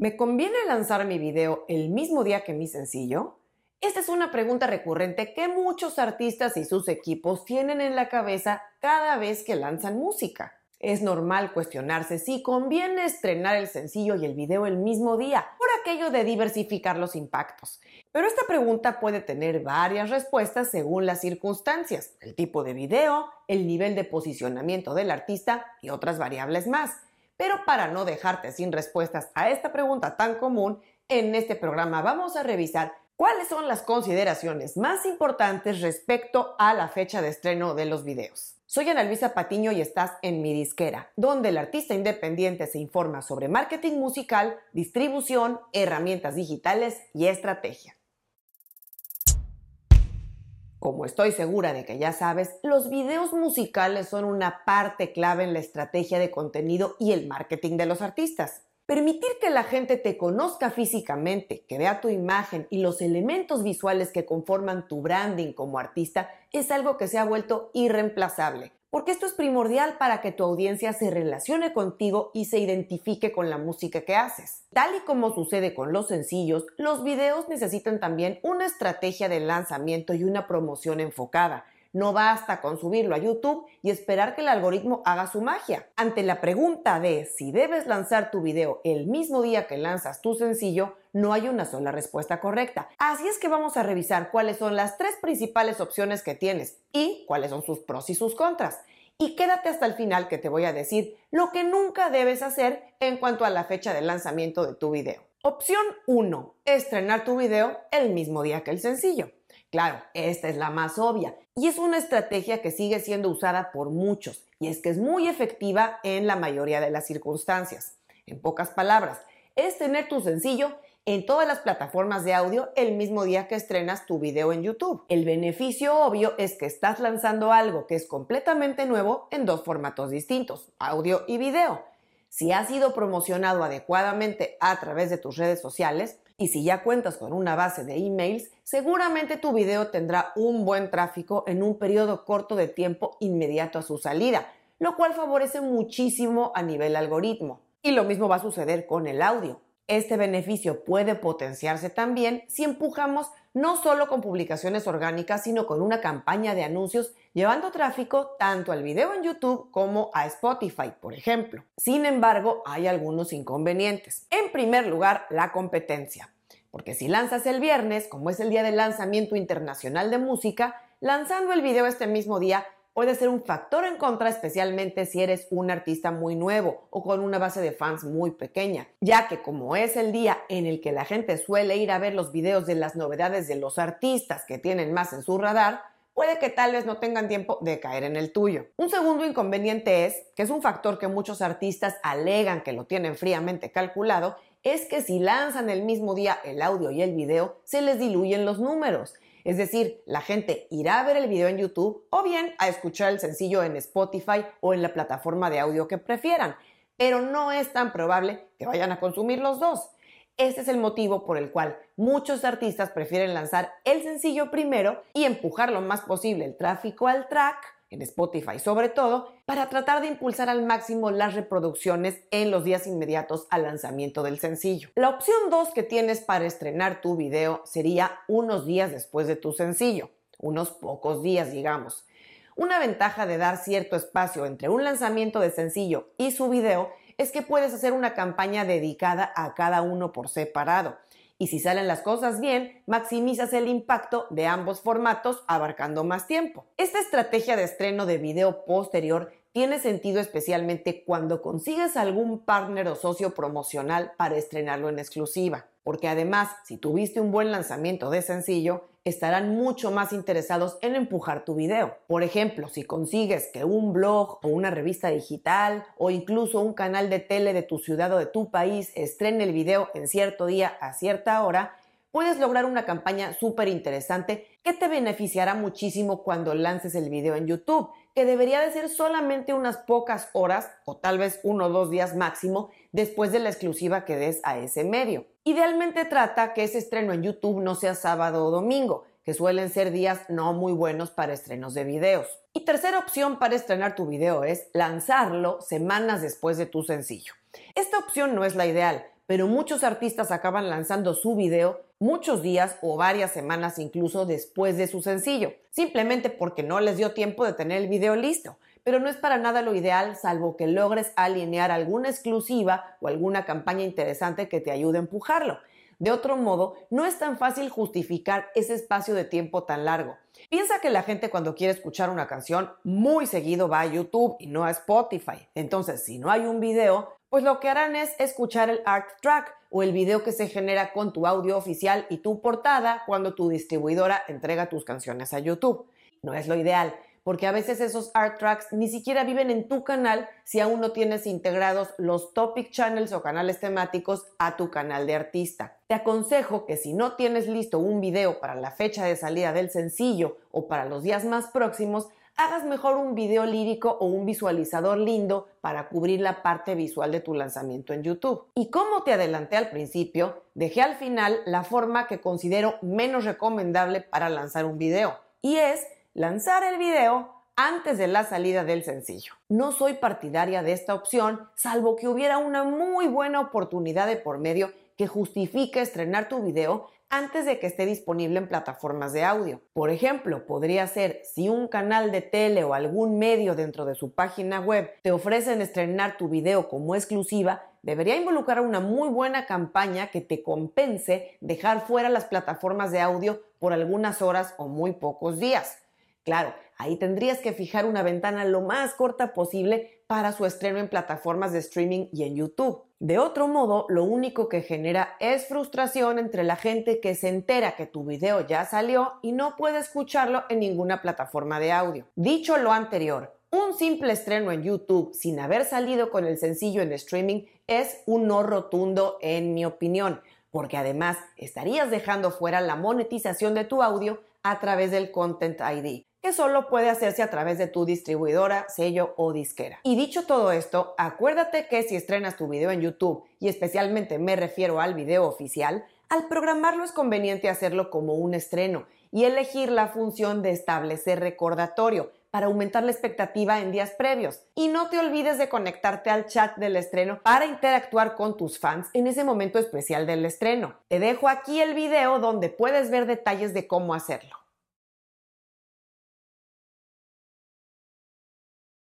¿Me conviene lanzar mi video el mismo día que mi sencillo? Esta es una pregunta recurrente que muchos artistas y sus equipos tienen en la cabeza cada vez que lanzan música. Es normal cuestionarse si conviene estrenar el sencillo y el video el mismo día, por aquello de diversificar los impactos. Pero esta pregunta puede tener varias respuestas según las circunstancias, el tipo de video, el nivel de posicionamiento del artista y otras variables más. Pero para no dejarte sin respuestas a esta pregunta tan común, en este programa vamos a revisar cuáles son las consideraciones más importantes respecto a la fecha de estreno de los videos. Soy Ana Luisa Patiño y estás en Mi Disquera, donde el artista independiente se informa sobre marketing musical, distribución, herramientas digitales y estrategia. Como estoy segura de que ya sabes, los videos musicales son una parte clave en la estrategia de contenido y el marketing de los artistas. Permitir que la gente te conozca físicamente, que vea tu imagen y los elementos visuales que conforman tu branding como artista es algo que se ha vuelto irreemplazable porque esto es primordial para que tu audiencia se relacione contigo y se identifique con la música que haces. Tal y como sucede con los sencillos, los videos necesitan también una estrategia de lanzamiento y una promoción enfocada. No basta con subirlo a YouTube y esperar que el algoritmo haga su magia. Ante la pregunta de si debes lanzar tu video el mismo día que lanzas tu sencillo, no hay una sola respuesta correcta. Así es que vamos a revisar cuáles son las tres principales opciones que tienes y cuáles son sus pros y sus contras. Y quédate hasta el final que te voy a decir lo que nunca debes hacer en cuanto a la fecha de lanzamiento de tu video. Opción 1. Estrenar tu video el mismo día que el sencillo. Claro, esta es la más obvia y es una estrategia que sigue siendo usada por muchos y es que es muy efectiva en la mayoría de las circunstancias. En pocas palabras, es tener tu sencillo en todas las plataformas de audio el mismo día que estrenas tu video en YouTube. El beneficio obvio es que estás lanzando algo que es completamente nuevo en dos formatos distintos, audio y video. Si ha sido promocionado adecuadamente a través de tus redes sociales, y si ya cuentas con una base de emails, seguramente tu video tendrá un buen tráfico en un periodo corto de tiempo inmediato a su salida, lo cual favorece muchísimo a nivel algoritmo. Y lo mismo va a suceder con el audio. Este beneficio puede potenciarse también si empujamos no solo con publicaciones orgánicas, sino con una campaña de anuncios llevando tráfico tanto al video en YouTube como a Spotify, por ejemplo. Sin embargo, hay algunos inconvenientes. En primer lugar, la competencia. Porque si lanzas el viernes, como es el día del lanzamiento internacional de música, lanzando el video este mismo día puede ser un factor en contra, especialmente si eres un artista muy nuevo o con una base de fans muy pequeña, ya que como es el día en el que la gente suele ir a ver los videos de las novedades de los artistas que tienen más en su radar, puede que tal vez no tengan tiempo de caer en el tuyo. Un segundo inconveniente es, que es un factor que muchos artistas alegan que lo tienen fríamente calculado, es que si lanzan el mismo día el audio y el video, se les diluyen los números. Es decir, la gente irá a ver el video en YouTube o bien a escuchar el sencillo en Spotify o en la plataforma de audio que prefieran, pero no es tan probable que vayan a consumir los dos. Este es el motivo por el cual muchos artistas prefieren lanzar el sencillo primero y empujar lo más posible el tráfico al track en Spotify sobre todo, para tratar de impulsar al máximo las reproducciones en los días inmediatos al lanzamiento del sencillo. La opción 2 que tienes para estrenar tu video sería unos días después de tu sencillo, unos pocos días digamos. Una ventaja de dar cierto espacio entre un lanzamiento de sencillo y su video es que puedes hacer una campaña dedicada a cada uno por separado y si salen las cosas bien, maximizas el impacto de ambos formatos abarcando más tiempo. Esta estrategia de estreno de video posterior tiene sentido especialmente cuando consigues algún partner o socio promocional para estrenarlo en exclusiva porque además, si tuviste un buen lanzamiento de sencillo, estarán mucho más interesados en empujar tu video. Por ejemplo, si consigues que un blog o una revista digital o incluso un canal de tele de tu ciudad o de tu país estrene el video en cierto día a cierta hora, puedes lograr una campaña súper interesante que te beneficiará muchísimo cuando lances el video en YouTube, que debería de ser solamente unas pocas horas o tal vez uno o dos días máximo después de la exclusiva que des a ese medio. Idealmente trata que ese estreno en YouTube no sea sábado o domingo, que suelen ser días no muy buenos para estrenos de videos. Y tercera opción para estrenar tu video es lanzarlo semanas después de tu sencillo. Esta opción no es la ideal, pero muchos artistas acaban lanzando su video muchos días o varias semanas incluso después de su sencillo, simplemente porque no les dio tiempo de tener el video listo. Pero no es para nada lo ideal, salvo que logres alinear alguna exclusiva o alguna campaña interesante que te ayude a empujarlo. De otro modo, no es tan fácil justificar ese espacio de tiempo tan largo. Piensa que la gente cuando quiere escuchar una canción muy seguido va a YouTube y no a Spotify. Entonces, si no hay un video, pues lo que harán es escuchar el art track o el video que se genera con tu audio oficial y tu portada cuando tu distribuidora entrega tus canciones a YouTube. No es lo ideal, porque a veces esos art tracks ni siquiera viven en tu canal si aún no tienes integrados los topic channels o canales temáticos a tu canal de artista. Te aconsejo que si no tienes listo un video para la fecha de salida del sencillo o para los días más próximos, hagas mejor un video lírico o un visualizador lindo para cubrir la parte visual de tu lanzamiento en YouTube. Y como te adelanté al principio, dejé al final la forma que considero menos recomendable para lanzar un video, y es lanzar el video antes de la salida del sencillo. No soy partidaria de esta opción, salvo que hubiera una muy buena oportunidad de por medio que justifique estrenar tu video antes de que esté disponible en plataformas de audio. Por ejemplo, podría ser si un canal de tele o algún medio dentro de su página web te ofrecen estrenar tu video como exclusiva, debería involucrar una muy buena campaña que te compense dejar fuera las plataformas de audio por algunas horas o muy pocos días. Claro, ahí tendrías que fijar una ventana lo más corta posible para su estreno en plataformas de streaming y en YouTube. De otro modo, lo único que genera es frustración entre la gente que se entera que tu video ya salió y no puede escucharlo en ninguna plataforma de audio. Dicho lo anterior, un simple estreno en YouTube sin haber salido con el sencillo en streaming es un no rotundo en mi opinión, porque además estarías dejando fuera la monetización de tu audio a través del Content ID que solo puede hacerse a través de tu distribuidora, sello o disquera. Y dicho todo esto, acuérdate que si estrenas tu video en YouTube, y especialmente me refiero al video oficial, al programarlo es conveniente hacerlo como un estreno y elegir la función de establecer recordatorio para aumentar la expectativa en días previos. Y no te olvides de conectarte al chat del estreno para interactuar con tus fans en ese momento especial del estreno. Te dejo aquí el video donde puedes ver detalles de cómo hacerlo.